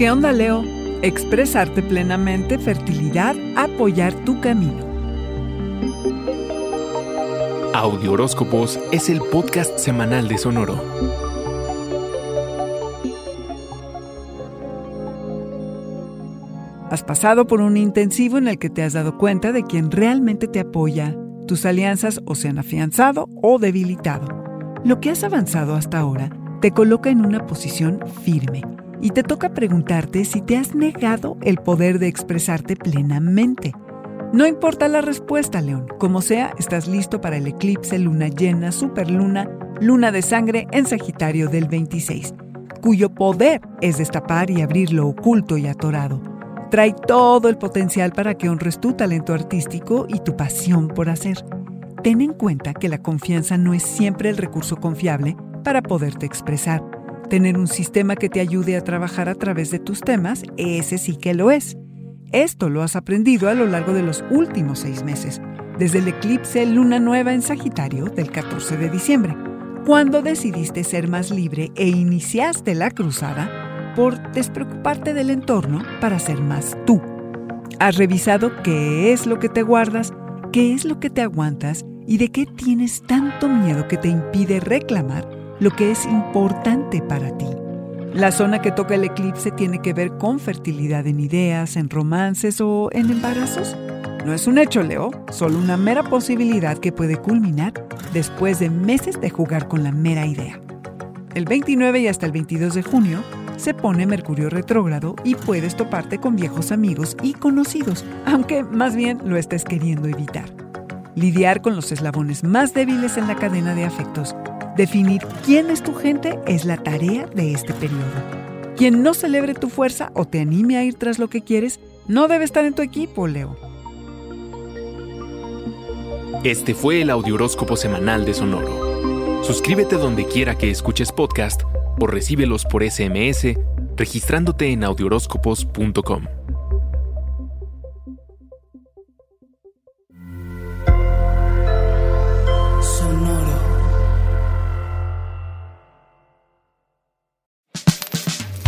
¿Qué onda, Leo? Expresarte plenamente, fertilidad, apoyar tu camino. Audio Horóscopos es el podcast semanal de Sonoro. Has pasado por un intensivo en el que te has dado cuenta de quién realmente te apoya. Tus alianzas o se han afianzado o debilitado. Lo que has avanzado hasta ahora te coloca en una posición firme y te toca preguntarte si te has negado el poder de expresarte plenamente. No importa la respuesta, León. Como sea, estás listo para el eclipse, luna llena, superluna, luna de sangre en Sagitario del 26, cuyo poder es destapar y abrir lo oculto y atorado. Trae todo el potencial para que honres tu talento artístico y tu pasión por hacer. Ten en cuenta que la confianza no es siempre el recurso confiable para poderte expresar. Tener un sistema que te ayude a trabajar a través de tus temas, ese sí que lo es. Esto lo has aprendido a lo largo de los últimos seis meses, desde el eclipse luna nueva en Sagitario del 14 de diciembre, cuando decidiste ser más libre e iniciaste la cruzada por despreocuparte del entorno para ser más tú. Has revisado qué es lo que te guardas, qué es lo que te aguantas y de qué tienes tanto miedo que te impide reclamar lo que es importante para ti. La zona que toca el eclipse tiene que ver con fertilidad en ideas, en romances o en embarazos. No es un hecho, Leo, solo una mera posibilidad que puede culminar después de meses de jugar con la mera idea. El 29 y hasta el 22 de junio se pone Mercurio retrógrado y puedes toparte con viejos amigos y conocidos, aunque más bien lo estés queriendo evitar. Lidiar con los eslabones más débiles en la cadena de afectos Definir quién es tu gente es la tarea de este periodo. Quien no celebre tu fuerza o te anime a ir tras lo que quieres, no debe estar en tu equipo, Leo. Este fue el Audioróscopo Semanal de Sonoro. Suscríbete donde quiera que escuches podcast o recíbelos por SMS registrándote en audioróscopos.com.